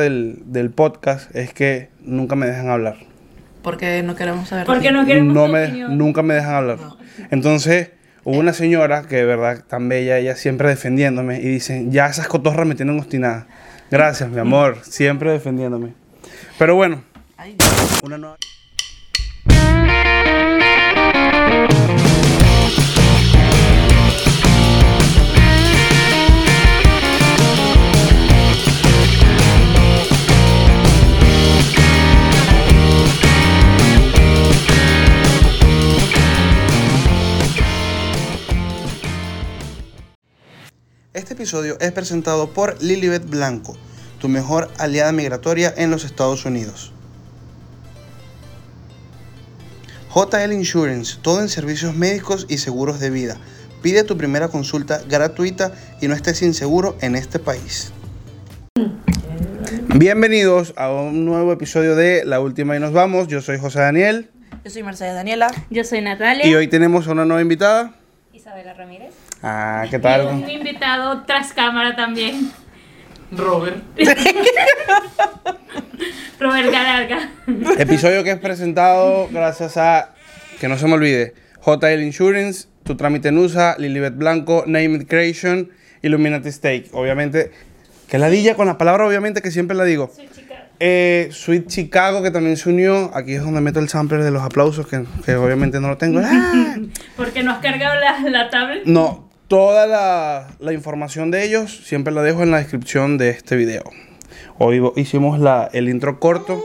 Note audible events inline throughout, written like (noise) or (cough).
del, del podcast es que nunca me dejan hablar. Porque no queremos saber. Porque no queremos No me, nunca me dejan hablar. Entonces, hubo una señora que de verdad tan bella, ella siempre defendiéndome y dicen, ya esas cotorras me tienen obstinada. Gracias, mi amor, siempre defendiéndome. Pero bueno, una nueva... Este episodio es presentado por Lilibet Blanco, tu mejor aliada migratoria en los Estados Unidos. JL Insurance, todo en servicios médicos y seguros de vida. Pide tu primera consulta gratuita y no estés inseguro en este país. Bienvenidos a un nuevo episodio de La Última y nos vamos. Yo soy José Daniel Yo soy Mercedes Daniela. Yo soy Natalia. y hoy tenemos a una nueva invitada. Isabela Ramírez. Ah, ¿qué Y un tal? invitado tras cámara también. Robert. (laughs) Robert Galarga. Episodio que es presentado gracias a, que no se me olvide, JL Insurance, Tu Trámite en USA, Lilibet Blanco, Name It Creation, Illuminati Steak. Obviamente, que ladilla con la palabra, obviamente, que siempre la digo. Soy chica. Eh, Sweet Chicago, que también se unió. Aquí es donde meto el sampler de los aplausos, que, que obviamente no lo tengo. (laughs) ¡Ah! Porque no has cargado la, la tablet. No, toda la, la información de ellos siempre la dejo en la descripción de este video. Hoy hicimos la, el intro corto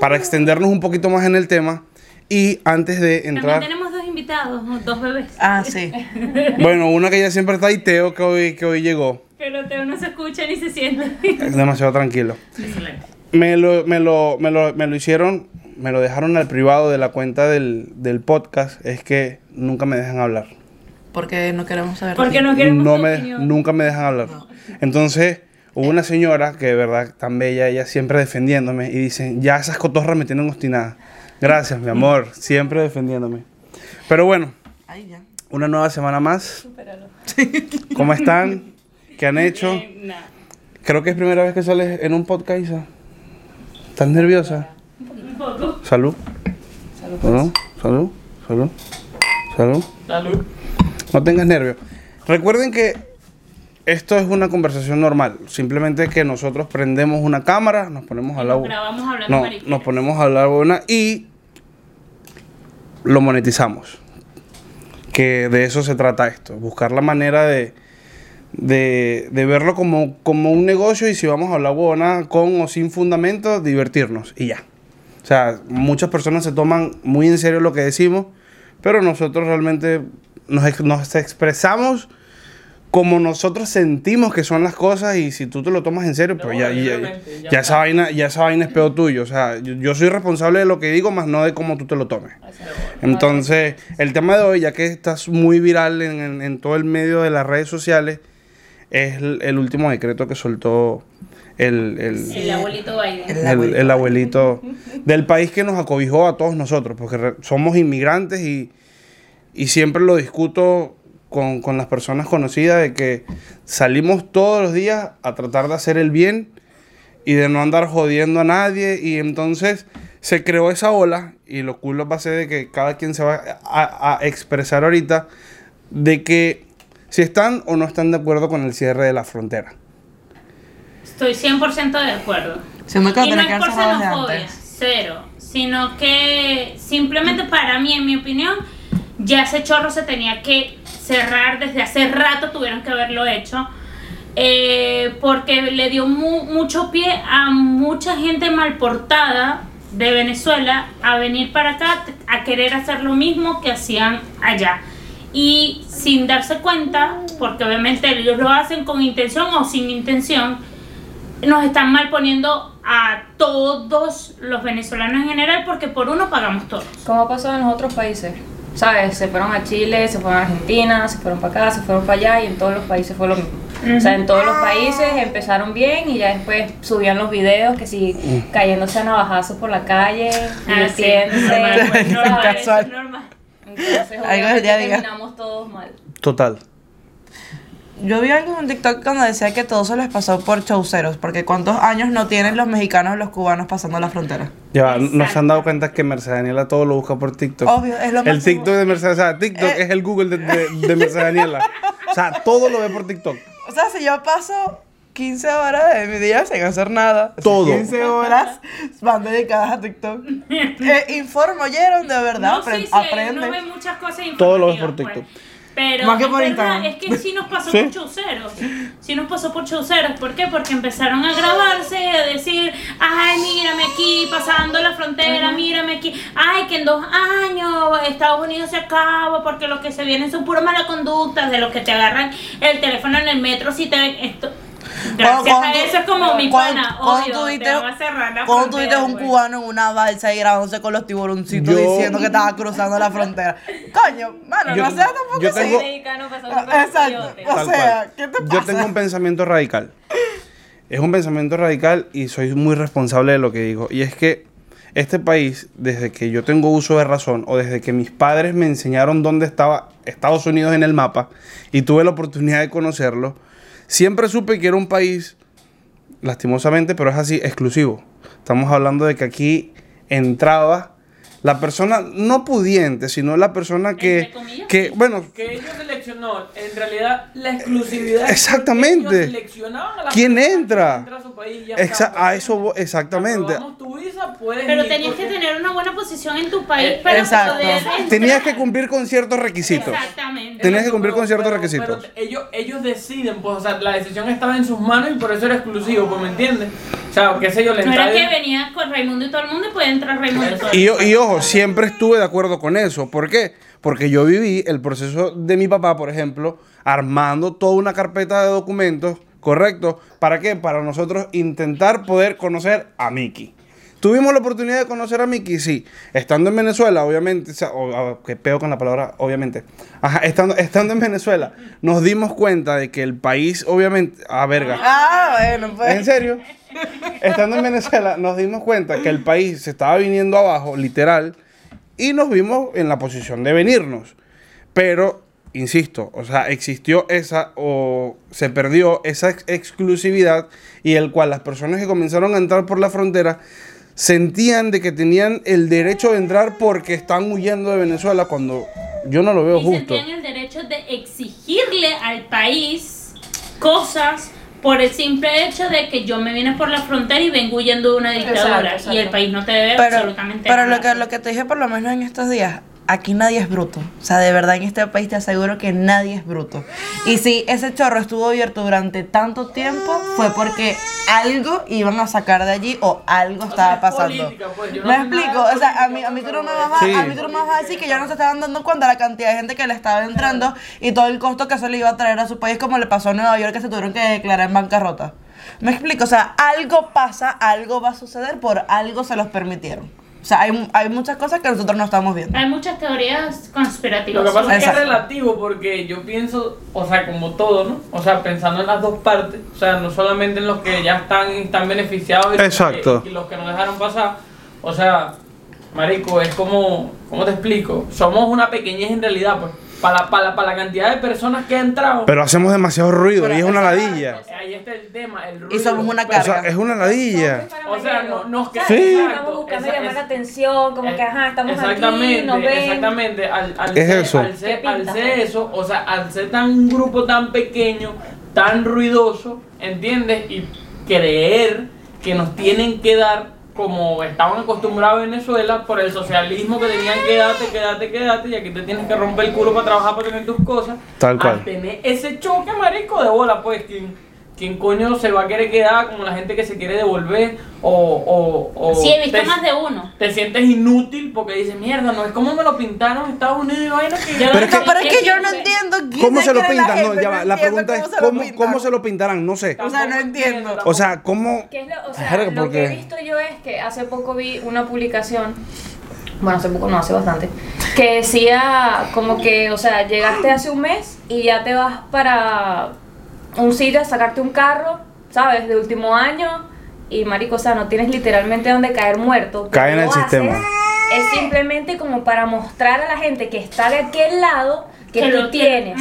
para extendernos un poquito más en el tema. Y antes de También entrar, tenemos dos invitados, dos bebés. Ah, sí. (laughs) bueno, una que ya siempre está y Teo que hoy, que hoy llegó. Pero Teo no se escucha ni se siente. Es demasiado tranquilo. Excelente. Me lo, me lo, me lo, me lo hicieron, me lo dejaron al privado de la cuenta del, del podcast. Es que nunca me dejan hablar. Porque no queremos saber. Porque no queremos no me, nunca me dejan hablar. Entonces, hubo una señora que de verdad tan bella, ella siempre defendiéndome y dicen, ya esas cotorras me tienen obstinada. Gracias, mi amor, (laughs) siempre defendiéndome. Pero bueno, Ay, ya. una nueva semana más. Supéralo. ¿Cómo están? ¿Qué han hecho? Eh, nada. Creo que es primera vez que sales en un podcast, Isa. ¿Estás nerviosa? Un poco. Salud. Salud, pues. Salud. Salud. Salud. Salud. Salud. No tengas nervios. Recuerden que esto es una conversación normal. Simplemente que nosotros prendemos una cámara, nos ponemos a hablar. grabamos hablando No, nos ponemos a hablar buena y lo monetizamos. Que de eso se trata esto. Buscar la manera de, de, de verlo como, como un negocio y si vamos a hablar buena con o sin fundamento, divertirnos y ya. O sea, muchas personas se toman muy en serio lo que decimos, pero nosotros realmente nos, nos expresamos como nosotros sentimos que son las cosas y si tú te lo tomas en serio, pues ya, ya, ya esa vaina, ya esa vaina es peor tuyo. O sea, yo, yo soy responsable de lo que digo, más no de cómo tú te lo tomes. Entonces, el tema de hoy, ya que estás muy viral en, en- en todo el medio de las redes sociales, es el, el último decreto que soltó el, el- El abuelito Biden. El el, abuelito. el abuelito del país que nos acobijó a todos nosotros, porque re- somos inmigrantes y, y siempre lo discuto con, con las personas conocidas de que salimos todos los días a tratar de hacer el bien y de no andar jodiendo a nadie y entonces se creó esa ola y lo cool va a ser de que cada quien se va a, a expresar ahorita de que si están o no están de acuerdo con el cierre de la frontera. Estoy 100% de acuerdo. Siendo que y no tener es que por xenofobia, cero. Sino que simplemente para mí, en mi opinión, ya ese chorro se tenía que cerrar desde hace rato, tuvieron que haberlo hecho. eh, porque le dio mu- mucho pie a mucha gente mal portada de Venezuela a venir para acá a querer hacer lo mismo que hacían allá. Y sin darse cuenta, porque obviamente ellos lo hacen con intención o sin intención, nos están mal poniendo a todos los venezolanos en general porque por uno pagamos todos. Como ha pasado en los otros países. ¿Sabes? Se fueron a Chile, se fueron a Argentina, se fueron para acá, se fueron para allá y en todos los países fue lo mismo. O sea, en todos los países empezaron bien y ya después subían los videos que si cayéndose a navajazos por la calle, Ah, sí, (laughs) normal, normal, Casual. normal. Entonces, obviamente terminamos todos mal. Total. Yo vi algo en TikTok cuando decía que todo se les pasó por chauceros, porque cuántos años no tienen los mexicanos y los cubanos pasando la frontera. Ya, no se han dado cuenta que Mercedes Daniela todo lo busca por TikTok. Obvio, es lo El. TikTok de Mercedes, o sea, TikTok Eh. es el Google de, de, de Mercedes Daniela. O sea, todo lo ve por TikTok. O sea, si yo paso 15 horas de mi día sin hacer nada, Todo. 15 horas van dedicadas a TikTok. (laughs) Eh, informo, oyeron, de verdad, No, sí, apren- sí, aprenden. uno ve muchas cosas Todo lo ves por TikTok. pues. Pero Más que por verdad, Instagram. es que sí nos pasó (laughs) Sí. por chauceros. Sí nos pasó por chauceros. ¿Por qué? Porque empezaron a grabarse y a decir, ay, mírame aquí, pasando la frontera, mírame aquí. Ay, que en dos años Estados Unidos se acaba porque los que se vienen son pura mala conducta, de los que te agarran el teléfono en el metro si te ven esto. Gracias Cuando- a eso es como mi cuando- pana, cuando obvio, tú te viste- va a cerrar la Cuando tú frontera, viste un pues. cubano en una balsa y grabándose con los tiburoncitos Yo- diciendo que estaba cruzando la frontera. Coño, mano, Yo- no seas tampoco yo tengo- Ah, Exacto. O sea. ¿qué te Yo pasa? tengo un pensamiento radical. Es un pensamiento radical y soy muy responsable de lo que digo. Y es que este país, desde que yo tengo uso de razón o desde que mis padres me enseñaron dónde estaba Estados Unidos en el mapa y tuve la oportunidad de conocerlo, siempre supe que era un país, lastimosamente, pero es así, exclusivo. Estamos hablando de que aquí entraba la persona no pudiente, sino la persona que, Entre comillas, que bueno, que ellos seleccionó en realidad la exclusividad. Exactamente. Ellos seleccionaban a la ¿Quién entra? entra a su país ya Exa- está, pues. a eso exactamente. Tu visa, Pero ir tenías que tener una buena posición en tu país Eh, para exacto. poder entrar. Tenías que cumplir con ciertos requisitos. Exactamente. Tenías que cumplir con ciertos pero- requisitos. pero ellos, ellos deciden, pues, o sea, la decisión estaba en sus manos y por eso era exclusivo, pues, ¿me entiendes? O sea, qué sé yo, la No era que venía con Raimundo y todo el mundo y puede entrar Raimundo y todo el Y, mundo. Siempre estuve de acuerdo con eso. ¿Por qué? Porque yo viví el proceso de mi papá, por ejemplo, armando toda una carpeta de documentos, ¿correcto? ¿Para qué? Para nosotros intentar poder conocer a Mickey. ¿Tuvimos la oportunidad de conocer a Mickey? Sí. Estando en Venezuela, obviamente, o sea, que peo con la palabra, obviamente. Ajá, estando, estando en Venezuela, nos dimos cuenta de que el país, obviamente, a verga. Ah, bueno, pues. ¿En serio? Estando en Venezuela, nos dimos cuenta que el país se estaba viniendo abajo, literal, y nos vimos en la posición de venirnos. Pero, insisto, o sea, existió esa, o se perdió esa ex- exclusividad, y el cual las personas que comenzaron a entrar por la frontera sentían de que tenían el derecho de entrar porque están huyendo de Venezuela cuando yo no lo veo y justo. sentían el derecho de exigirle al país cosas por el simple hecho de que yo me vine por la frontera y vengo huyendo de una dictadura Exacto, exacto. y el país no te debe Pero, absolutamente pero nada. lo que, lo que te dije por lo menos en estos días, aquí nadie es bruto. O sea, de verdad en este país te aseguro que nadie es bruto. Y si ese chorro estuvo abierto durante tanto tiempo, fue porque algo iban a sacar de allí o algo estaba es pasando. política, pues, yo no ¿Me explico? O sea, a mí, a mí tú no me vas a, Sí. a mí tú no me vas a decir que ya no se estaban dando cuenta de la cantidad de gente que le estaba entrando y todo el costo que eso le iba a traer a su país como le pasó a Nueva York que se tuvieron que declarar en bancarrota. ¿Me explico? O sea, algo pasa, algo va a suceder, por algo se los permitieron. O sea, hay, hay muchas cosas que nosotros no estamos viendo. Hay muchas teorías conspirativas. Lo que pasa es que es relativo porque yo pienso, o sea, como todo, ¿no? O sea, pensando en las dos partes, o sea, no solamente en los que ya están, están beneficiados y, los Exacto. que- y los que nos dejaron pasar. O sea, marico, es como, ¿cómo te explico? Somos una pequeñez en realidad, pues, para, para, para la cantidad de personas que han entrado. Pero hacemos demasiado ruido Pero y es una ladilla. Ahí está el tema, el ruido. Y somos una O sea, carga. es una ladilla. O sea, no, nos queda. Sí. Estamos buscando llamar la atención, como que ajá, estamos aquí, exactamente, nos ven. Exactamente, al, al Es ser, eso. Al ser eso, o sea, al ser tan un grupo tan pequeño, tan ruidoso, ¿entiendes? Y creer que nos tienen que dar como estaban acostumbrados en Venezuela por el socialismo que tenían que darte, quédate, quédate, y aquí te tienes que romper el culo para trabajar para tener tus cosas. Tal cual. Al tener ese choque, marico, de bola, pues, ¿quién, quién coño se va a querer quedar como la gente que se quiere devolver? O, o, o Sí, he visto te- más de uno. te sientes inútil porque dices, mierda, no es como me lo pintaron en Estados Unidos y vaina que Yo- Pero es que- No, pero es que yo no entiendo quién ¿Cómo se lo pintan? No, ya va. La pregunta es cómo se lo ¿cómo, se lo pintarán? No sé. O sea, no entiendo. O sea, ¿cómo? ¿Qué es lo, o sea, Verga, lo que he visto yo es que hace poco vi una publicación, bueno, hace poco no, hace bastante, que decía como que, o sea, llegaste hace un mes y ya te vas para un sitio a sacarte un carro, ¿sabes? De último año y marico, o sea, no tienes literalmente donde caer muerto. Cae en el sistema. Es simplemente como para mostrar a la gente que está de aquel lado que, Que tú lo tienes.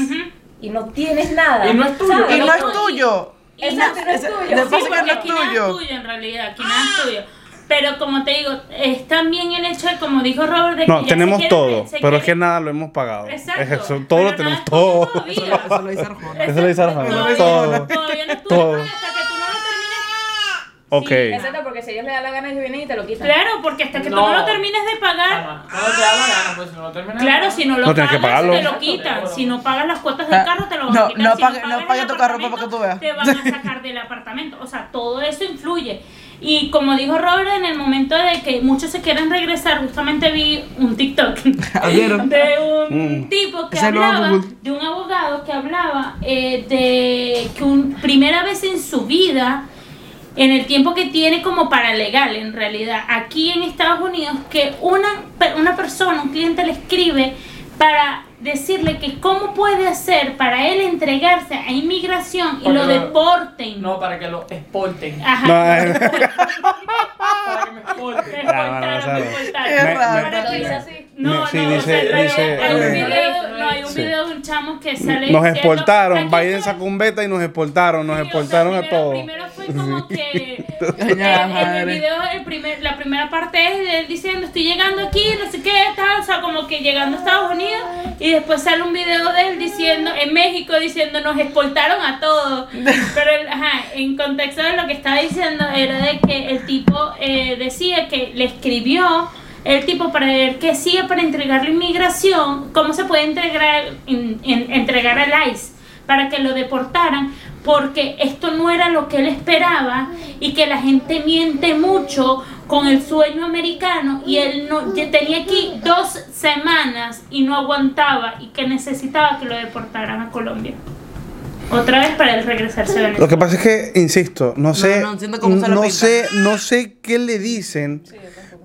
Y no tienes nada. Y no es tuyo. ¿sabes? Y no No, es y- tuyo. Y Exacto, no es tuyo. Sí, porque no es aquí nada es tuyo. en realidad, aquí nada es tuyo. Pero como te digo, es también el hecho de, como dijo Robert, de que No, ya tenemos se quiere- todo, se pero es que nada lo hemos pagado. Exacto. Es eso, todo lo Pero tenemos es tuyo todo. todavía. Eso lo dice Arjona. Eso lo dice Arjona. Todavía- Todo. Todavía no Todo. hasta que tú no lo termines. Ok. Exacto, porque si a ellos les da la gana, ellos vienen y te lo quitan. Claro, porque hasta que tú No. no lo termines de pagar. Calma, No te da la gana, pues si no terminas. Claro, si no lo No tienes que pagas, pagarlo. te lo quitan. Si no pagas las cuotas del Ah, carro, te lo van no, a quitar. no si pague- no pagas pague el tu carro para que tú veas. Te van a sacar del apartamento. O sea, todo eso influye. Y como dijo Robert, en el momento de que muchos se quieren regresar, justamente vi un TikTok (laughs) ¿Vieron? de un Mm. tipo que hablaba, de un abogado que hablaba eh, de que un, primera vez en su vida en el tiempo que tiene como paralegal en realidad aquí en Estados Unidos que una, una persona, un cliente le escribe para decirle que cómo puede hacer para entregarse a inmigración y lo lo- deporten. No, para que lo exporten. Ajá. No, eh. (laughs) Para que me exporten. Me exportaron, me exportaron. Qué me- raro. Para Lo que- así. No, Sí, no, dice- o sea, hay- dice- hay un video, no, hay un Sí. video de un chamo que sale Nos diciendo, exportaron. "Aquí Biden está". sacó un beta y nos exportaron. Nos Sí, o sea, exportaron a primero- todos. Primero fue como que en, (laughs) en el video el primer, la primera parte es de él diciendo estoy llegando aquí, no sé qué, tal, o sea, como que llegando a Estados Unidos y después sale un video de él diciendo en México diciendo nos exportaron a todos. (laughs) Pero el- ajá, en contexto de lo que estaba diciendo era de que el tipo eh, decía que le escribió el tipo para ver qué hacía para entregar la inmigración, cómo se puede entregar, en- en- entregar al ICE para que lo deportaran, porque esto no era lo que él esperaba y que la gente miente mucho con el sueño americano y él no ya tenía aquí dos semanas y no aguantaba y que necesitaba que lo deportaran a Colombia. Otra vez para él regresarse a Lo Venezuela. que pasa es que, insisto, no sé, no entiendo cómo se lo no pintan. sé, no sé qué le dicen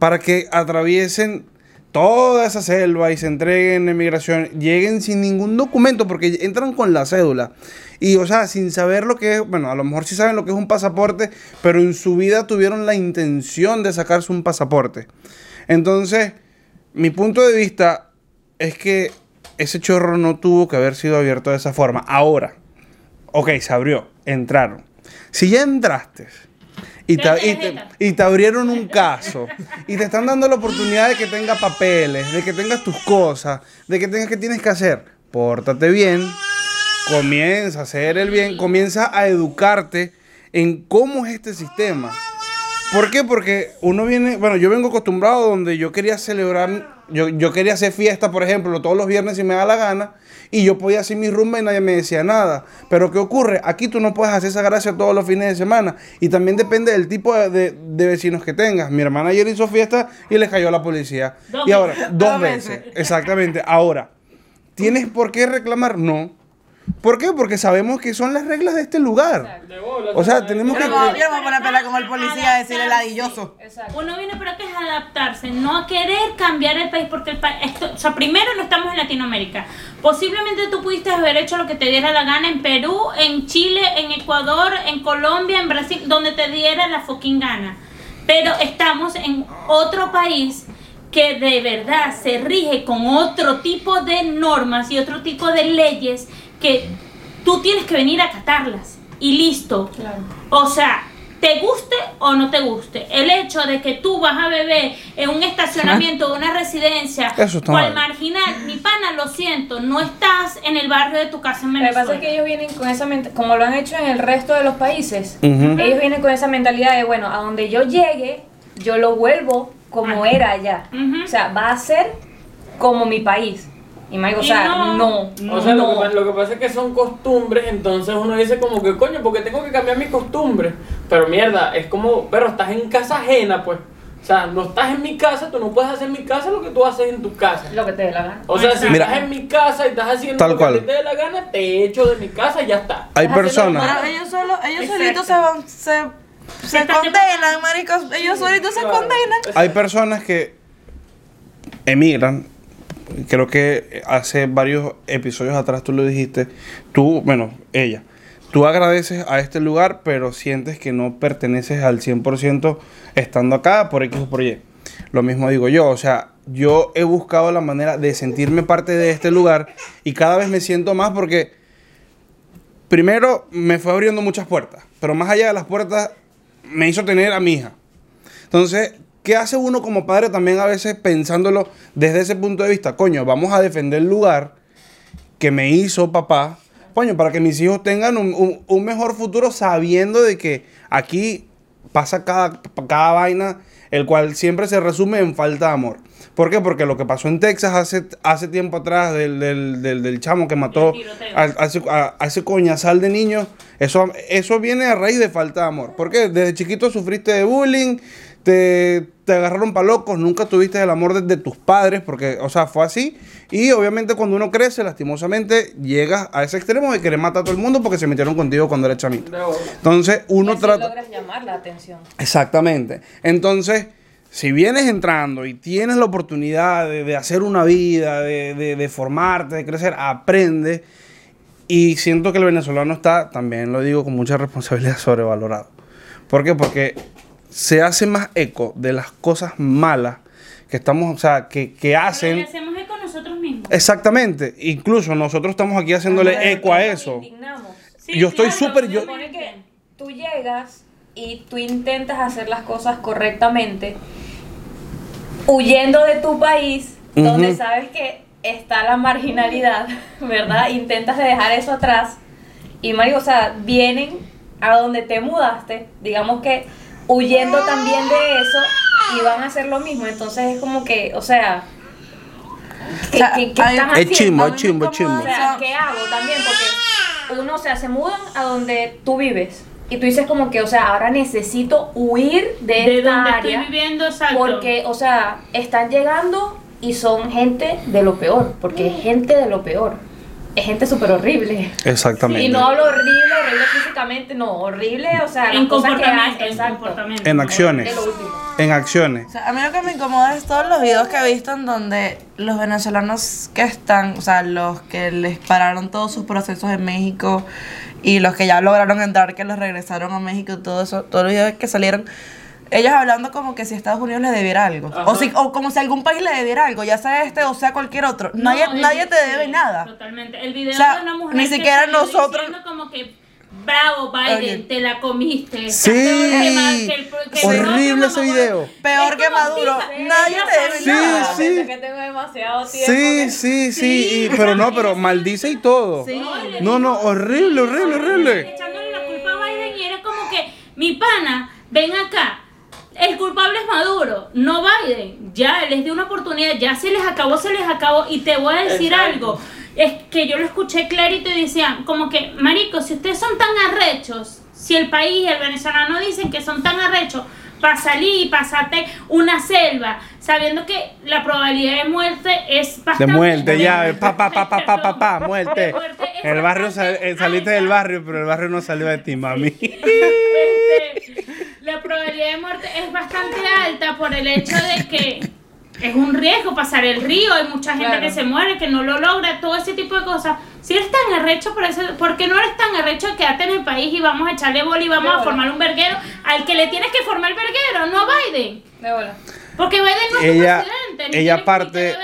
para que atraviesen toda esa selva y se entreguen en migración, lleguen sin ningún documento porque entran con la cédula. Y, o sea, sin saber lo que es, bueno, a lo mejor sí saben lo que es un pasaporte, pero en su vida tuvieron la intención de sacarse un pasaporte. Entonces, mi punto de vista es que ese chorro no tuvo que haber sido abierto de esa forma. Ahora, ok, se abrió, entraron. Si ya entraste y te, y te- y te abrieron un caso y te están dando la oportunidad de que tengas papeles, de que tengas tus cosas, de que tengas que tienes que hacer, pórtate bien, comienza a hacer el bien, comienza a educarte en cómo es este sistema. ¿Por qué? Porque uno viene, bueno, yo vengo acostumbrado donde yo quería celebrar, yo, yo quería hacer fiesta, por ejemplo, todos los viernes si me da la gana, y yo podía hacer mi rumba y nadie me decía nada. Pero ¿qué ocurre? Aquí tú no puedes hacer esa gracia todos los fines de semana, y también depende del tipo de, de- de vecinos que tengas. Mi hermana ayer hizo fiesta y le cayó la policía. Dos y ahora, veces. dos veces. Exactamente. Ahora, ¿tienes por qué reclamar? No. ¿Por qué? Porque sabemos que son las reglas de este lugar. Bola, O sea, tenemos que... Yo no yo voy a poner a pelear con el policía a decirle ladilloso. Exacto. Uno viene para que es adaptarse, no a querer cambiar el país, porque el país, o sea, primero no estamos en Latinoamérica. Posiblemente tú pudiste haber hecho lo que te diera la gana en Perú, en Chile, en Ecuador, en Colombia, en Brasil, donde te diera la fucking gana. Pero estamos en otro país que de verdad se rige con otro tipo de normas y otro tipo de leyes que tú tienes que venir a acatarlas. Y listo. Claro. O sea, te guste o no te guste, el hecho de que tú vas a beber en un estacionamiento de una residencia Eso está cual mal. marginal, mi pana, lo siento, no estás en el barrio de tu casa en Lo que Venezuela. pasa es que ellos vienen con esa mentalidad, como lo han hecho en el resto de los países, ellos vienen con esa mentalidad de, bueno, a donde yo llegue, yo lo vuelvo como Ajá. era allá. O sea, va a ser como mi país. Y me digo, o sea, no. no. O sea, lo, que, no. pa- lo que pasa es que son costumbres, entonces uno dice como que, coño, porque tengo que cambiar mis costumbres? Pero mierda, es como, pero estás en casa ajena, pues. O sea, no estás en mi casa, tú no puedes hacer en mi casa lo que tú haces en tu casa. Lo que te dé la gana. O sea, si Mira. estás en mi casa y estás haciendo Tal lo cual. que te dé la gana, te echo de mi casa y ya está. Hay Estás personas... Pero ellos solo, ellos Exacto. solitos se van, se, se condenan, maricos. Ellos solitos se condenan. Hay personas que emigran. Creo que hace varios episodios atrás tú lo dijiste. Tú, bueno, ella. Tú agradeces a este lugar, pero sientes que no perteneces al 100% estando acá por X o por Y. Lo mismo digo yo. O sea, yo he buscado la manera de sentirme parte de este lugar y cada vez me siento más porque primero me fue abriendo muchas puertas, pero más allá de las puertas me hizo tener a mi hija. Entonces, ¿qué hace uno como padre también a veces pensándolo desde ese punto de vista? Coño, vamos a defender el lugar que me hizo papá, coño, para que mis hijos tengan un, un- un mejor futuro sabiendo de que aquí pasa cada, cada vaina, el cual siempre se resume en falta de amor. ¿Por qué? Porque lo que pasó en Texas hace, hace tiempo atrás del, del, del- del chamo que mató a, a ese, a- ese coñazal de niños, eso, eso viene a raíz de falta de amor. ¿Por qué? Desde chiquito sufriste de bullying, te, te agarraron para locos, nunca tuviste el amor de, de tus padres, porque, o sea, fue así. Y obviamente cuando uno crece, lastimosamente, llegas a ese extremo de querer matar a todo el mundo porque se metieron contigo cuando eres chamito. Entonces, uno así trata... logras llamar la atención. Exactamente. Entonces, si vienes entrando y tienes la oportunidad de, de hacer una vida, de, de- de formarte, de crecer, aprende. Y siento que el venezolano está, también lo digo con mucha responsabilidad, (laughs) sobrevalorado. ¿Por qué? Porque se hace más eco de las cosas malas que estamos, o sea, que, que Pero le hacen. hacemos eco nosotros mismos. Exactamente. Incluso nosotros estamos aquí haciéndole eco a eso. Sí, yo estoy claro, súper- yo- que tú llegas y tú intentas hacer las cosas correctamente, huyendo de tu país, donde sabes que está la marginalidad, (laughs) ¿verdad? Intentas de dejar eso atrás. Y Mario, o sea, vienen a donde te mudaste, digamos que huyendo también de eso, y van a hacer lo mismo. Entonces es como que, o sea, ¿qué, O sea, qué- qué hay- están Es chimbo, es chimbo, es chimbo. O sea, ¿qué hago también? Porque uno, o sea, se mudan a donde tú vives. Y tú dices como que, o sea, ahora necesito huir de, De esta donde área. estoy viviendo, exacto. Porque, o sea, están llegando y son gente de lo peor. Porque es gente de lo peor. Es gente súper horrible. Exactamente. (laughs) Y no hablo horrible, horrible físicamente, no, horrible, o sea, en que comportamiento, hacen, en comportamiento. En acciones. En acciones. O sea, a mí lo que me incomoda es todos los videos que he visto en donde los venezolanos que están, o sea, los que les pararon todos sus procesos en México y los que ya lograron entrar, que los regresaron a México y todo eso, todos los videos que salieron, ellos hablando como que si Estados Unidos les debiera algo. O, si, o como si algún país le debiera algo, ya sea este o sea cualquier otro. nadie el- nadie te debe sí, nada. Totalmente. El video O sea, de una mujer ni que siquiera salió nosotros- como que bravo Biden, te la comiste. Sí. Que que el- que Horrible ese video. Peor Es que Maduro. pizza. Nadie te debe Sí, nada. sí. Siento que tengo demasiado tiempo. Sí, que- sí, sí, Sí, y- pero no, pero maldice y todo. Sí. No, no, horrible, horrible, horrible. Echándole la culpa a Biden y era como que, mi pana, ven acá. El culpable es Maduro, no Biden. Ya les dio una oportunidad, ya se les acabó, se les acabó. Y te voy a decir Exacto. algo. Es que yo lo escuché clarito y decían, como que, marico, si ustedes son tan arrechos, si el país y el venezolano dicen que son tan arrechos para salir y pasarte una selva, sabiendo que la probabilidad de muerte es De bastante muerte, ya, pa, pa, pa, pa, pa, pa, pa, (laughs) muerte. De El barrio, sal- eh, saliste del barrio, pero el barrio no salió de ti, mami. (laughs) Este, la probabilidad de muerte es bastante alta por el hecho de que es un riesgo pasar el río, hay mucha gente Claro. que se muere, que no lo logra, todo ese tipo de cosas. Si eres tan arrecho, por, eso, ¿por qué no eres tan arrecho de quedarte en el país y vamos a echarle bola y vamos a bola. formar un verguero al que le tienes que formar el verguero, no a Biden? De bola. Porque Biden no es tu Ella- presidente, ni ella parte-.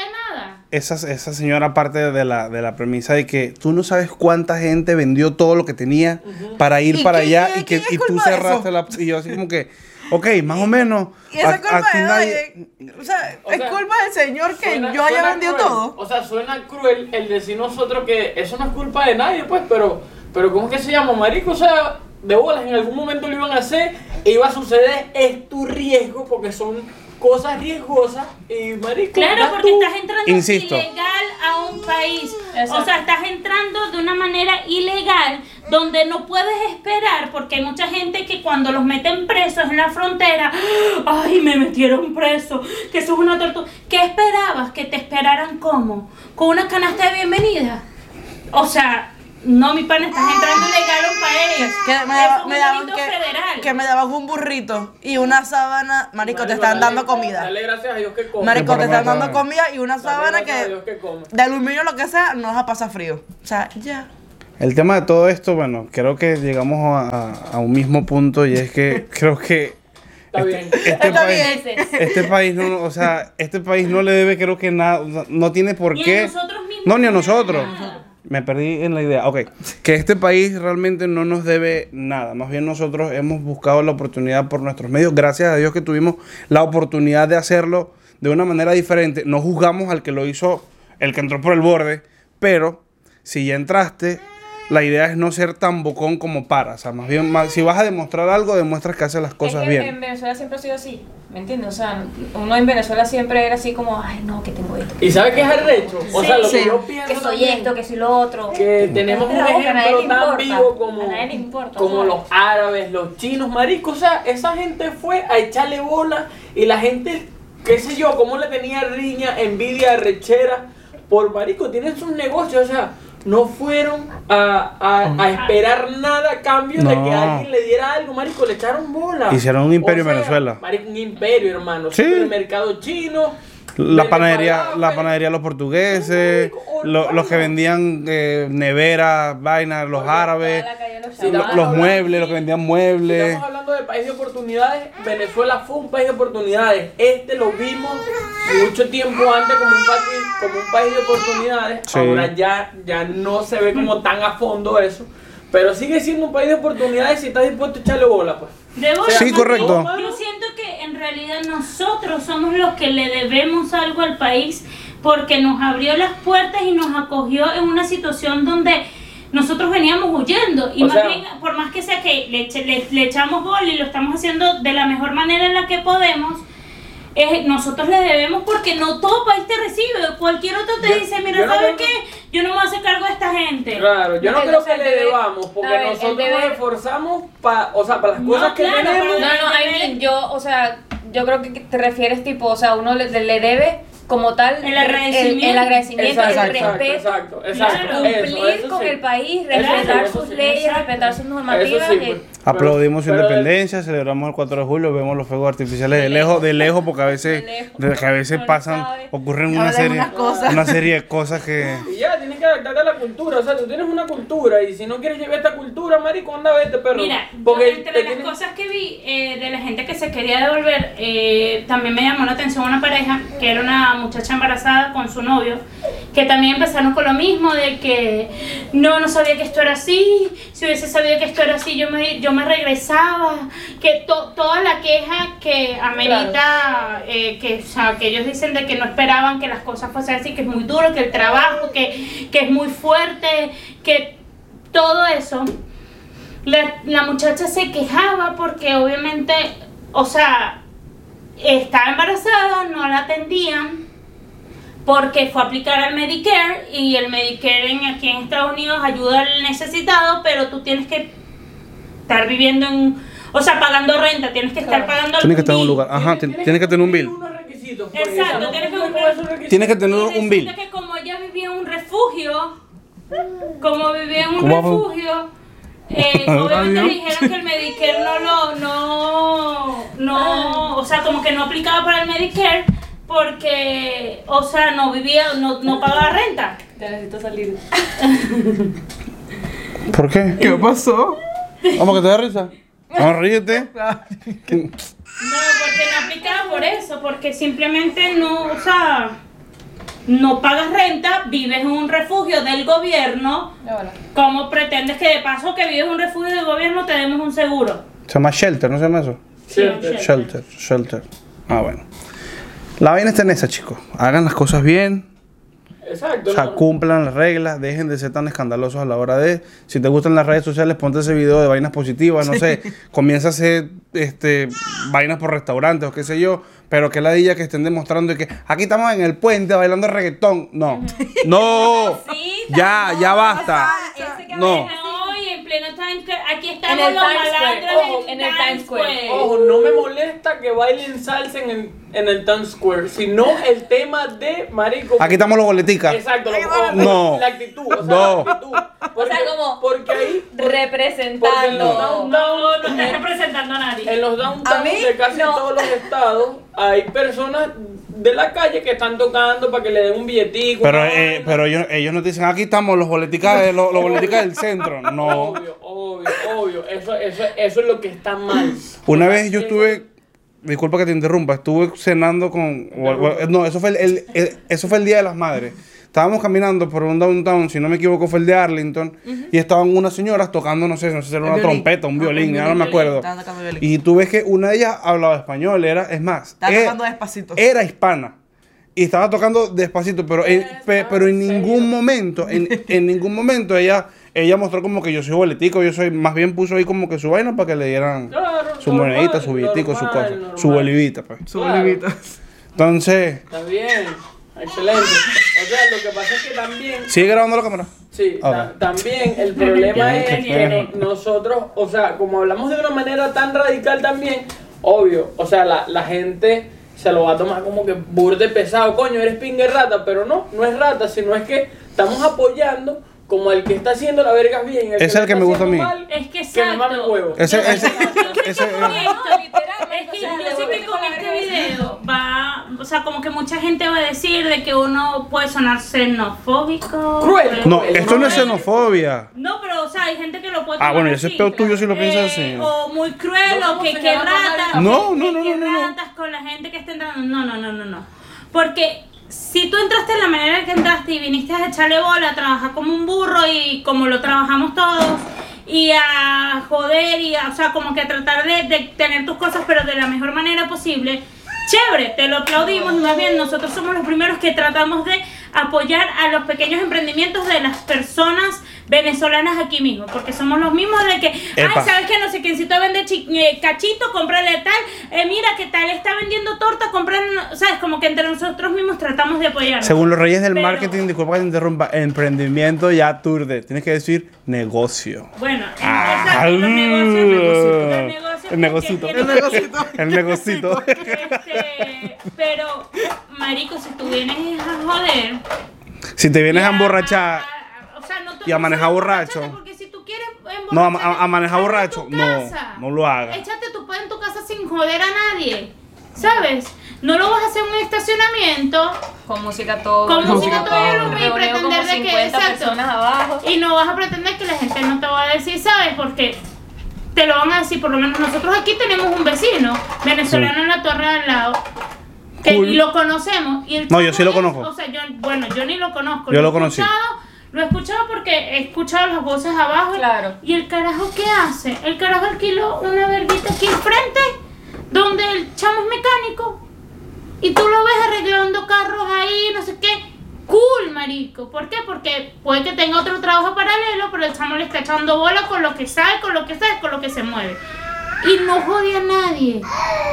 Esa, esa señora parte de la, de la premisa de que tú no sabes cuánta gente vendió todo lo que tenía para ir ¿Y para quién- allá quién- y que y tú cerraste la... Y yo así como que, ok, más o menos. (laughs) Y esa culpa aquí de nadie-. O sea, O es culpa del señor que Suena- yo haya vendido cruel. todo. O sea, suena cruel el decir nosotros que eso no es culpa de nadie, pues, pero, pero ¿cómo es que se llama, marico? O sea, de bolas, en algún momento lo iban a hacer e iba a suceder, es tu riesgo, porque son cosas riesgosas y marico. Claro, porque tú. estás entrando Insisto. ilegal a un país. O sea, estás entrando de una manera ilegal donde no puedes esperar, porque hay mucha gente que cuando los meten presos en la frontera, ay, me metieron preso, que eso es una tortura. ¿Qué esperabas? ¿Que te esperaran cómo? ¿Con una canasta de bienvenida? O sea, no, mi pana, estás entrando ilegal a un país. Que me, Eso daba- es me un daban que, federal. que me daban un burrito y una sábana. Marico, te están dale- dando comida. Dale gracias a Dios que come. Marico, te están dando comida y una sábana que de aluminio lo que sea, no vas a pasar frío. O sea, ya. El tema de todo esto, bueno, creo que llegamos a, a- a un mismo punto y es que (laughs) creo que Está este, bien. este país, este país no, o sea, este país no le debe, creo que nada, no tiene por Ni a qué, nosotros mismos no ni a nosotros. Me perdí en la idea. Ok, que este país realmente no nos debe nada. Más bien nosotros hemos buscado la oportunidad por nuestros medios. Gracias a Dios que tuvimos la oportunidad de hacerlo de una manera diferente. No juzgamos al que lo hizo, el que entró por el borde, pero si ya entraste, la idea es no ser tan bocón como para. O sea, más bien, más- si vas a demostrar algo, demuestras que haces las cosas es que bien. En Venezuela siempre ha sido así, ¿me entiendes? O sea, uno en Venezuela siempre era así como, ay, no, que tengo esto. ¿Y sabes qué es arrecho? O sea, lo que Sí. yo pienso Que soy también, esto, que soy lo otro. que tenemos un ejemplo tan importa. vivo como, A nadie le importa, como ¿sabes? los árabes, los chinos, marico. O sea, esa gente fue a echarle bola y la gente, qué sé yo, cómo le tenía riña, envidia, rechera por marico. Tienen sus negocios, o sea, no fueron a, a- a esperar nada a cambio de que alguien le diera algo, marico. Le echaron bola. Hicieron un imperio en O sea, Venezuela. Marico, un imperio, hermano. Sí. Supermercado chino. La panadería, la panadería los portugueses, Marico, lo- los que vendían eh, neveras, vainas, los árabes, los los muebles, los que vendían muebles. Hablando de país de oportunidades. Venezuela fue un país de oportunidades. Este lo vimos mucho tiempo antes como un país, como un país de oportunidades. Sí. Ahora ya, ya no se ve como tan a fondo eso. Pero sigue siendo un país de oportunidades si estás dispuesto a echarle bola, pues. Debo O sea, Sí, correcto. Yo siento que en realidad nosotros somos los que le debemos algo al país porque nos abrió las puertas y nos acogió en una situación donde nosotros veníamos huyendo y O más sea- bien por más que sea que le, eche- le- le echamos gol y lo estamos haciendo de la mejor manera en la que podemos es- nosotros le debemos porque no todo país te recibe cualquier otro te Yo- dice mira no ¿sabes creo qué? yo no me voy a hacer cargo de esta gente Claro, yo no No, creo que le deber- debamos, porque ver, nosotros nos esforzamos para, o sea, para las No, cosas que claro, tenemos. No, no, I mean, yo, o sea, yo creo que te refieres tipo, o sea, uno le, le debe como tal El agradecimiento. el, agradecimiento, Exacto, el exacto, respeto, exacto, exacto. Claro. cumplir Eso, eso con sí. el país, respetar eso sus sí. leyes, Exacto. respetar sus normativas. Sí, y- pues. Aplaudimos su independencia, celebramos el 4 de julio, vemos los fuegos artificiales de lejos, de lejos, porque a veces, De lejos. de que a veces pasan, sabe. ocurren una serie, una serie de cosas que Y ya, tienes que adaptarte a la cultura. O sea, tú tienes una cultura y si no quieres llevar esta cultura, marico, anda vete, perro. Mira, Porque entre las tienes- cosas que vi eh, de la gente que se quería devolver, eh, también me llamó la atención una pareja que era una muchacha embarazada con su novio, que también empezaron con lo mismo de que no, no sabía que esto era así, si hubiese sabido que esto era así, yo me, yo me regresaba, que to- toda la queja que amerita, eh, que, o sea, que ellos dicen de que no esperaban que las cosas fuesen así, que es muy duro, que el trabajo, que, que es muy fuerte, que todo eso. La, la muchacha se quejaba porque obviamente, o sea, estaba embarazada, no la atendían porque fue a aplicar al Medicare y el Medicare en, aquí en Estados Unidos ayuda al necesitado, pero tú tienes que estar viviendo en, o sea, pagando renta, tienes que estar pagando tienes que estar en un lugar, ajá, tienes que tener un bill, requisitos. pues, Exacto, tienes que cumplir- con esos requisitos- tienes que tener Y un bill. que como ella vivía en un refugio, como vivía en un refugio, eh, (laughs) obviamente le dijeron que el Medicare no lo, no, no, o sea, como que no aplicaba para el Medicare porque, o sea, no vivía, no, no pagaba renta. Ya necesito salir. ¿Por qué? ¿Qué pasó? ¿Cómo que te da risa? No, (laughs) ríete. No, porque no aplicaba por eso, porque simplemente no, o sea, no pagas renta, vives en un refugio del gobierno. Bueno. ¿Cómo pretendes que de paso que vives en un refugio del gobierno te demos un seguro? Se llama shelter, ¿no se llama eso? Shelter. Shelter, shelter. Ah, bueno. La vaina está en esa, chicos. Hagan las cosas bien. Exacto. O sea, no. cumplan las reglas, dejen de ser tan escandalosos a la hora de. Si te gustan las redes sociales, ponte ese video de vainas positivas, no sé. Comienza a hacer este, vainas por restaurantes o qué sé yo. Pero que la dilla que estén demostrando que aquí estamos en el puente bailando reggaetón. No. (laughs) No. Ya, ya basta. No. No, y en pleno Times Square, aquí En estamos el los Times Square, malandros ojo, en el Times Square. Ojo, no me molesta que bailen salsa en el, en el Times Square, sino el tema de marico. Aquí estamos los boleticas. Exacto, No. la actitud. O sea, No. la actitud. Porque, sea, como- porque ahí, por- Representando. No, no, no estás representando a nadie. en los downtowns de casi no. todos los estados, hay personas de la calle que están tocando para que le den un billetico. Pero, eh, pero ellos, ellos no te dicen, aquí estamos los boleticas, de- los, los boleticas del centro. No. Obvio, obvio, obvio. Eso, eso, eso es lo que está mal. Una vez yo estuve, disculpa que te interrumpa, estuve cenando con, o- o- no, eso fue el, el- el- eso fue el Día de las Madres. estábamos caminando por un downtown, si no me equivoco fue el de Arlington, y estaban unas señoras tocando, no sé, no sé si era una trompeta, un Ah, violín, ya no me acuerdo. Y tú ves que una de ellas hablaba español, era, es más, Estaba era- tocando despacito. era hispana. Y estaba tocando despacito, pero en, pe- pero en ningún momento, en, en ningún momento ella, ella mostró como que yo soy boletico, yo soy, más bien puso ahí como que su vaina para que le dieran Claro, su normal, monedita, su billetico, su cosa, normal. su bolivita, pues. Su Claro. bolivita. Entonces, Está bien, excelente. O sea, lo que pasa es que también ¿sigue grabando la cámara? Sí, Ah, ta- también el problema es que nosotros, o sea, como hablamos de una manera tan radical también, obvio, o sea, la, la gente se lo va a tomar como que burde pesado, coño, eres pingue rata, pero no, no es rata, sino es que estamos apoyando como el que está haciendo la verga bien. Ese es lo el que me gusta a mí. mal, Es que que me mame exacto. huevo. Ese, ese, ese, literalmente, es que yo sé que con este video va, o sea, como que mucha gente va a decir de que uno puede sonar xenofóbico. Cruel. No, esto no es xenofobia. No, pero o sea, hay gente que lo puede Ah, bueno, ese así. peo tuyo sí lo piensas Eh, así. O muy cruel, No o que, que a ratas. No, que- no, no, que no, no, no. ratas con la gente que está entrando. No, no, no, no, no. Porque si tú entraste de la manera que entraste y viniste a echarle bola, a trabajar como un burro y como lo trabajamos todos, y a joder y a, o sea, como que a tratar de, tener tus cosas, pero de la mejor manera posible. Chévere, te lo aplaudimos más bien nosotros somos los primeros que tratamos de apoyar a los pequeños emprendimientos de las personas venezolanas aquí mismo, porque somos los mismos de que, Epa. ay, ¿sabes que No sé quiéncito vende eh, cachito, cómprale tal, eh, mira que tal está vendiendo torta, comprarle, ¿sabes? Como que entre nosotros mismos tratamos de apoyarnos. Según los reyes del Pero- marketing, disculpa que te interrumpa, emprendimiento ya aturde. Tienes que decir negocio. Bueno, Ah, exacto, los negocios, los negocios el negocito. (laughs) El negocito. (laughs) El negocito. Este, pero, marico, si tú vienes a joder... Si te vienes a emborrachar. a- o sea, no te y a manejar borracho. Porque si tú quieres No, a- a- a manejar borracho, no, no lo hagas. Échate tu pan en tu casa sin joder a nadie. ¿Sabes? No lo vas a hacer en un estacionamiento Con música todo. Con música todo volumen y pretender de que 50 exacto. personas abajo. y no vas a pretender que la gente no te va a decir, ¿sabes? Porque te lo van a decir, por lo menos nosotros aquí tenemos un vecino venezolano en la torre de al lado. Que Cool. lo conocemos. Y el No, yo sí lo es- conozco. O sea, yo, bueno, yo ni lo conozco. Yo lo conocí. escuchado- Lo he escuchado porque he escuchado las voces abajo. Claro. ¿Y el carajo qué hace? El carajo alquiló una verguita aquí enfrente, donde el chamo es mecánico. Y tú lo ves arreglando carros ahí, no sé qué. Cool, marico. ¿Por qué? Porque puede que tenga otro trabajo paralelo, pero el chamo le está echando bola con lo que sabe, con lo que sabe, con lo que se mueve. Y no jode a nadie.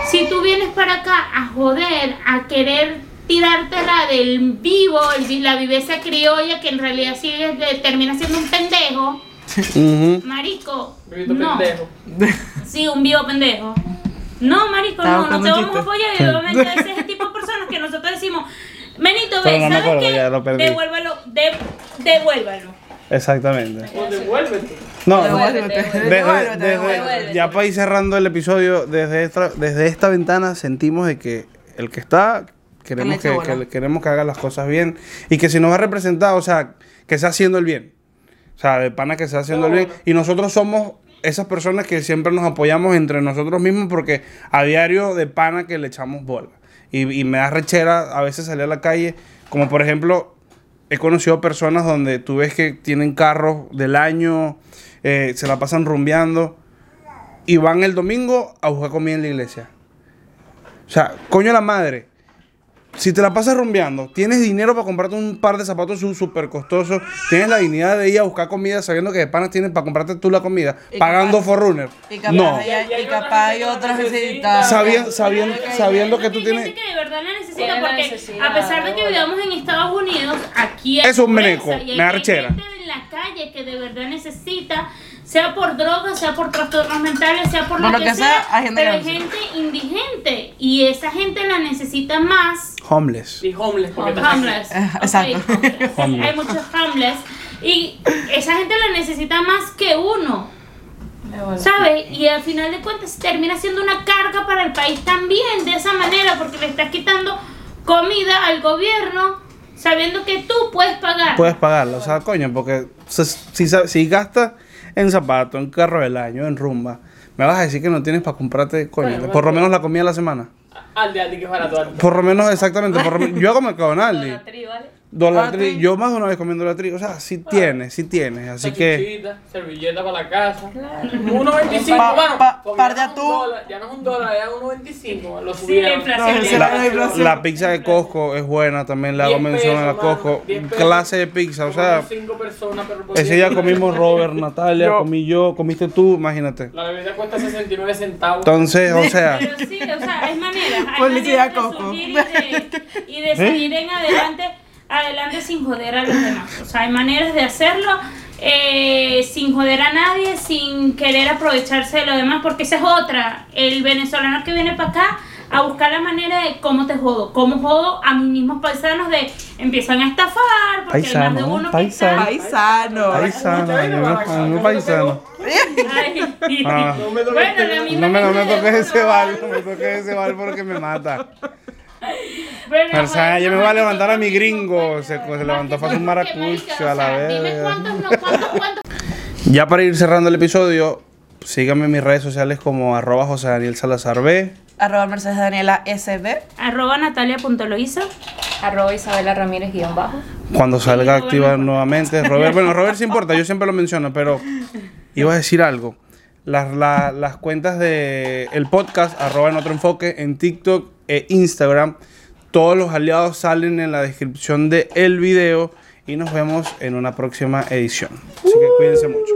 Si tú vienes para acá a joder, a querer tirártela del vivo, el la viveza criolla, que en realidad de- termina siendo un pendejo, Ujú. marico. Vivito no. pendejo. (laughs) Sí, un vivo pendejo. No, marico, Estaba no, no te vamos a apoyar. Y obviamente ese es el tipo de personas que nosotros decimos, Benito, Pero ve, no me ¿sabes acuerdo, qué? ya lo perdí. Devuélvalo, de- devuélvalo. Exactamente. O devuélvete. No, Devuélvete. desde- Devuélvete, desde- devuélvete. ya para ir cerrando el episodio, desde esta, desde esta ventana sentimos de que el que está, queremos Que queremos que haga las cosas bien y que si nos va a representar, o sea, que sea haciendo el bien. O sea, de pana que sea haciendo el bien. Y nosotros somos esas personas que siempre nos apoyamos entre nosotros mismos porque a diario de pana que le echamos bola. Y, y me da rechera a veces salir a la calle, como por ejemplo, he conocido personas donde tú ves que tienen carros del año, eh, se la pasan rumbeando y van el domingo a buscar comida en la iglesia. O sea, coño la madre. Si te la pasas rumbeando, tienes dinero para comprarte un par de zapatos súper costosos, tienes la dignidad de ir a buscar comida sabiendo que de panas tienes para comprarte tú la comida, Y pagando capaz- Forrunner. Y capaz, No. hay, Y y capaz hay otras necesita. necesitadas. Sabiendo, sabiendo, sabiendo que tú tienes... que de verdad la necesita porque a pesar de que vivamos en Estados Unidos, aquí hay Es un meneco, y hay- me rechera. gente en la calle que de verdad necesita, sea por drogas, sea por trastornos mentales, sea por Por lo lo que, que sea, sea, hay gente pero hay gente indigente y esa gente la necesita más Homeless. Y homeless, porque homeless. Eh, exacto. (laughs) homeless. Homeless. Hay muchos homeless y esa gente la necesita más que uno. ¿Sabes? Y al final de cuentas termina siendo una carga para el país también de esa manera porque le estás quitando comida al gobierno sabiendo que tú puedes pagar. Puedes pagarla, o sea, coño, porque si, si, si gastas en zapatos, en carro del año, en rumba, me vas a decir que no tienes para comprarte, coño, Bueno, por lo menos la comida de la semana. Aldi, Aldi, que es barato. Por lo menos, exactamente. Por lo yo hago McDonald's. Dollar Ah, Tree. sí. Yo más de una vez comí en Dollar Tree. O sea, sí tiene, sí tiene. Así que. Servilleta para la casa. 1.25, Pa- mano. pa- par ya de no es un atún. dólar, Ya no es un dólar, ya es 1.25. Lo Sí, subieron. la inflación. No, ese La- era la inflación. La pizza de Costco es buena, también le hago 10 mención a la Costco. 10 pesos. Clase de pizza, o sea, cinco personas, pero por ese día. comimos Robert, Natalia, Yo. comí yo, comiste tú, imagínate. La bebida cuesta 69 centavos. Entonces, o sea, (laughs) Pero sí, o sea, hay maneras. Hay de surgir y de, y de seguir en adelante, adelante sin joder a los demás. O sea, hay maneras de hacerlo eh, sin joder a nadie, sin querer aprovecharse de lo demás, porque esa es otra. El venezolano que viene para acá a buscar la manera de cómo te jodo, cómo jodo a mis mismos paisanos de empiezan a estafar, porque hay más de Paisano, uno paisano. que Paisano. paisano, mí me paisano. Ay. Ah. No me doy Bueno, No me, no me toques ese bal, no me toques ese bal porque me mata. Tarzán, bueno, yo me voy a levantar a mi gringo, se- pues, se levantó que un maracucho, a la o sea, Dime verga. cuántos, no, cuántos, cuántos. Ya para ir cerrando el episodio, síganme en mis redes sociales como arroba José Daniel Salazar B. Arroba Mercedes Daniela SB. Arroba natalia.loiza. Arroba Isabela Ramírez guion bajo. Cuando salga Sí, activa bueno. nuevamente. Robert, bueno, Robert sí importa, yo siempre lo menciono, pero iba a decir algo. Las, la- las cuentas de el podcast, arroba en otro enfoque, en TikTok e Instagram. Todos los aliados salen en la descripción del el video y nos vemos en una próxima edición. Así que cuídense mucho.